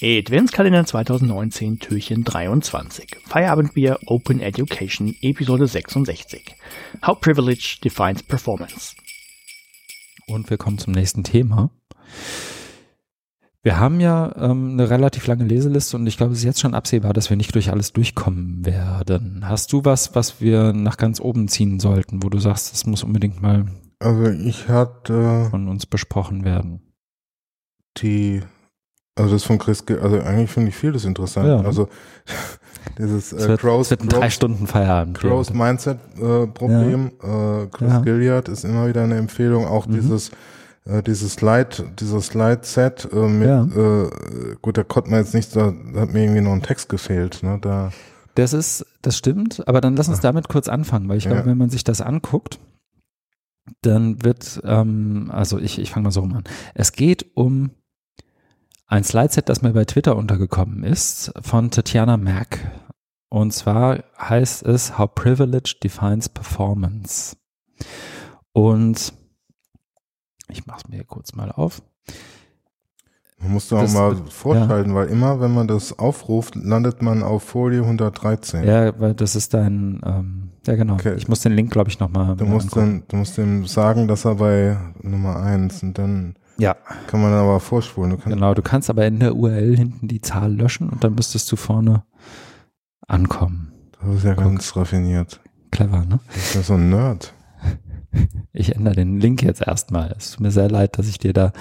Adventskalender 2019, Türchen 23. Feierabendbier Open Education, Episode 66. How Privilege Defines Performance. Und wir kommen zum nächsten Thema. Wir haben ja ähm, eine relativ lange Leseliste und ich glaube, es ist jetzt schon absehbar, dass wir nicht durch alles durchkommen werden. Hast du was, was wir nach ganz oben ziehen sollten, wo du sagst, das muss unbedingt mal Also ich hatte von uns besprochen werden? die, also das von Chris, Ge- also eigentlich finde ich vieles interessant. Ja? Also dieses Es äh, Crow's, es wird ein drei Stunden Feierabend. Crow's Mindset äh, Problem. Äh, Chris Ja. Gilliard ist immer wieder eine Empfehlung. Auch Mhm. dieses äh, dieses Slide, dieses Slide-Set äh, mit, Ja. äh, gut, da konnte man jetzt nicht, da hat mir irgendwie noch ein Text gefehlt. Ne? Da, Das ist, das stimmt, aber dann lass uns damit kurz anfangen, weil ich glaube, Ja. wenn man sich das anguckt, dann wird, ähm, also ich, ich fange mal so rum an. Es geht um ein Slideset, das mir bei Twitter untergekommen ist, von Tatjana Mack. Und zwar heißt es How Privilege Defines Performance. Und ich mache es mir kurz mal auf. man muss da auch mal vorschalten, weil immer, wenn man das aufruft, landet man auf Folie 113. Ja, weil das ist dein, ähm, ja genau. Okay. Ich muss den Link, glaube ich, nochmal. Du musst, du musst ihm sagen, dass er bei Nummer eins und dann Ja, kann man aber vorspulen. Du genau. Du kannst aber in der URL hinten die Zahl löschen und dann müsstest du vorne ankommen. Das ist ja ganz raffiniert. Clever, ne? Das ist ja so ein Nerd. Ich ändere den Link jetzt erstmal. Es tut mir sehr leid, dass ich dir da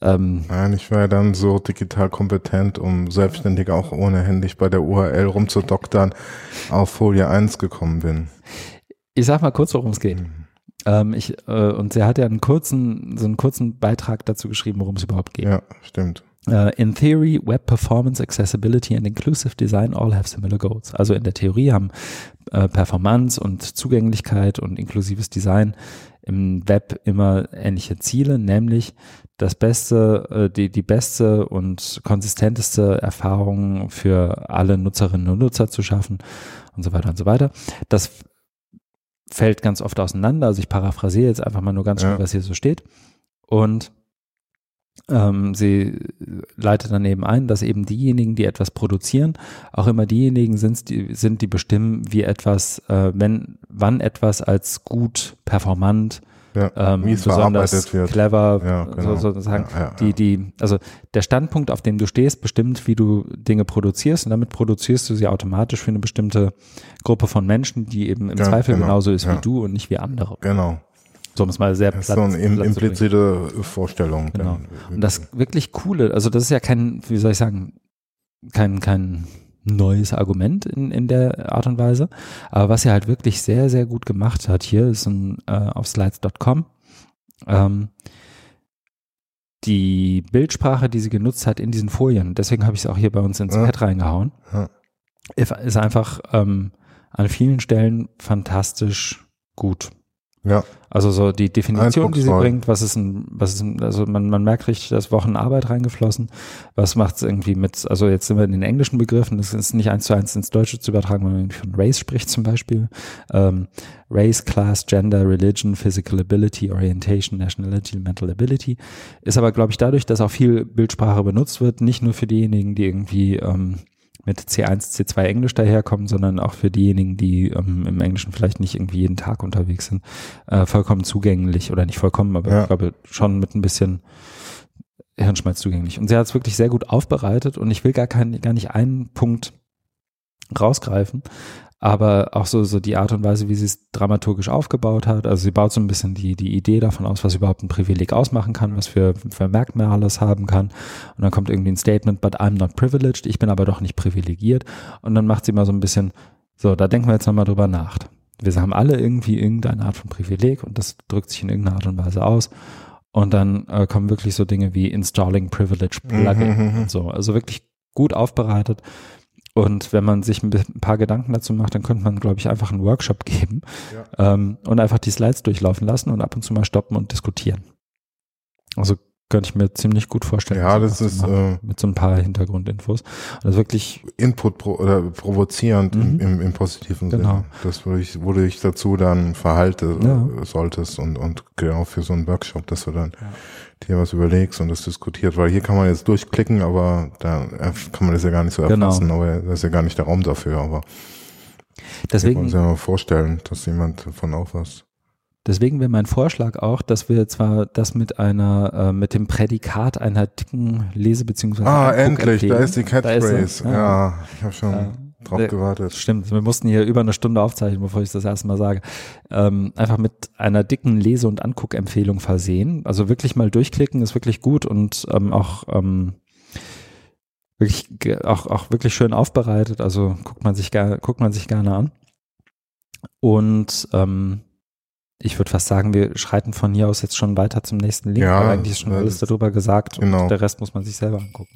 ähm, Nein, ich war ja dann so digital kompetent, um selbstständig auch ohne händisch bei der URL rumzudoktern, auf Folie 1 gekommen bin. ich sag mal kurz, worum es geht. Ähm, ich, äh, und sie hat ja einen kurzen, so einen kurzen Beitrag dazu geschrieben, worum es überhaupt geht. Ja, stimmt. Uh, in theory, web performance, accessibility and inclusive design all have similar goals. Also in der Theorie haben äh, Performance und Zugänglichkeit und inklusives Design im Web immer ähnliche Ziele, nämlich das beste, äh, die, die beste und konsistenteste Erfahrung für alle Nutzerinnen und Nutzer zu schaffen und so weiter und so weiter. Das fällt ganz oft auseinander. Also ich paraphrasiere jetzt einfach mal nur ganz schnell, Ja. was hier so steht. Und ähm, sie leitet dann eben ein, dass eben diejenigen, die etwas produzieren, auch immer diejenigen sind, die, sind, die bestimmen, wie etwas, äh, wenn, wann etwas als gut, performant, Ja, ähm, besonders wird. clever, Ja, genau. so, sozusagen, Ja, die, die, also der Standpunkt, auf dem du stehst, bestimmt, wie du Dinge produzierst und damit produzierst du sie automatisch für eine bestimmte Gruppe von Menschen, die eben im Zweifel genau. genauso ist wie du und nicht wie andere. Genau. So um es mal sehr Das ist platt, so eine platt implizite Vorstellung. Genau. Und das wirklich coole, also das ist ja kein, wie soll ich sagen, kein, kein neues Argument in, in der Art und Weise. Aber was er halt wirklich sehr, sehr gut gemacht hat hier, ist ein, äh, auf slides.com, ähm, die Bildsprache, die sie genutzt hat in diesen Folien, deswegen habe ich es auch hier bei uns ins Ja. Pad reingehauen, Ja. ist einfach ähm, an vielen Stellen fantastisch gut. Ja, Also so die Definition, die sie bringt, was ist ein, was ist ein, also man, man merkt richtig, da ist Wochen Arbeit reingeflossen. Was macht es irgendwie mit, also jetzt sind wir in den englischen Begriffen, das ist nicht eins zu eins ins Deutsche zu übertragen, wenn man irgendwie von Race spricht zum Beispiel. Ähm, Race, Class, Gender, Religion, Physical Ability, Orientation, Nationality, Mental Ability. Ist aber, glaube ich, dadurch, dass auch viel Bildsprache benutzt wird, nicht nur für diejenigen, die irgendwie ähm, mit C1, C2 Englisch daherkommen, sondern auch für diejenigen, die ähm, im Englischen vielleicht nicht irgendwie jeden Tag unterwegs sind, äh, vollkommen zugänglich oder nicht vollkommen, aber Ja. ich glaube schon mit ein bisschen Hirnschmalz zugänglich. Und sie hat es wirklich sehr gut aufbereitet und ich will gar, kein, gar nicht einen Punkt rausgreifen, aber auch so, so die Art und Weise, wie sie es dramaturgisch aufgebaut hat. Also sie baut so ein bisschen die, die Idee davon aus, was überhaupt ein Privileg ausmachen kann, was für, für Merkmale es haben kann. Und dann kommt irgendwie ein Statement, but I'm not privileged, ich bin aber doch nicht privilegiert. Und dann macht sie mal so ein bisschen, so, da denken wir jetzt nochmal drüber nach. Wir haben alle irgendwie irgendeine Art von Privileg und das drückt sich in irgendeiner Art und Weise aus. Und dann äh, kommen wirklich so Dinge wie Installing Privilege Plugin Mhm, mhm, mhm. und so. Also wirklich gut aufbereitet. Und wenn man sich ein paar Gedanken dazu macht, dann könnte man, glaube ich, einfach einen Workshop geben ähm, und einfach die Slides durchlaufen lassen und ab und zu mal stoppen und diskutieren. Also könnte ich mir ziemlich gut vorstellen. Ja, das ist, äh, mit so ein paar Hintergrundinfos. Und das ist wirklich, Input pro, oder provozierend im, Mhm. im, im positiven Genau. Sinne. Das, wo ich, wo du dich dazu dann verhalte Ja. äh, solltest und, und genau für so einen Workshop, dass du dann dir was überlegst und das diskutiert, weil hier kann man jetzt durchklicken, aber da erf- kann man das ja gar nicht so Genau. erfassen, aber da ist ja gar nicht der Raum dafür, aber deswegen, können uns ja mal vorstellen, dass jemand davon auch was. Deswegen wäre mein Vorschlag auch, dass wir zwar das mit einer, äh, mit dem Prädikat einer dicken Lese- bzw. Ah, Anguck endlich, da empfehlen. ist die Da ist sie. Catchphrase. ja. ich habe schon Ja. drauf gewartet. Stimmt, wir mussten hier über eine Stunde aufzeichnen, bevor ich das erste Mal sage. Ähm, einfach mit einer dicken Lese- und Anguckempfehlung versehen. Also wirklich mal durchklicken ist wirklich gut und ähm, auch ähm, wirklich auch, auch wirklich schön aufbereitet. Also guckt man sich gerne, guckt man sich gerne an. Und ähm, ich würde fast sagen, wir schreiten von hier aus jetzt schon weiter zum nächsten Link, Ja, weil eigentlich ist schon alles darüber gesagt genau. und der Rest muss man sich selber angucken.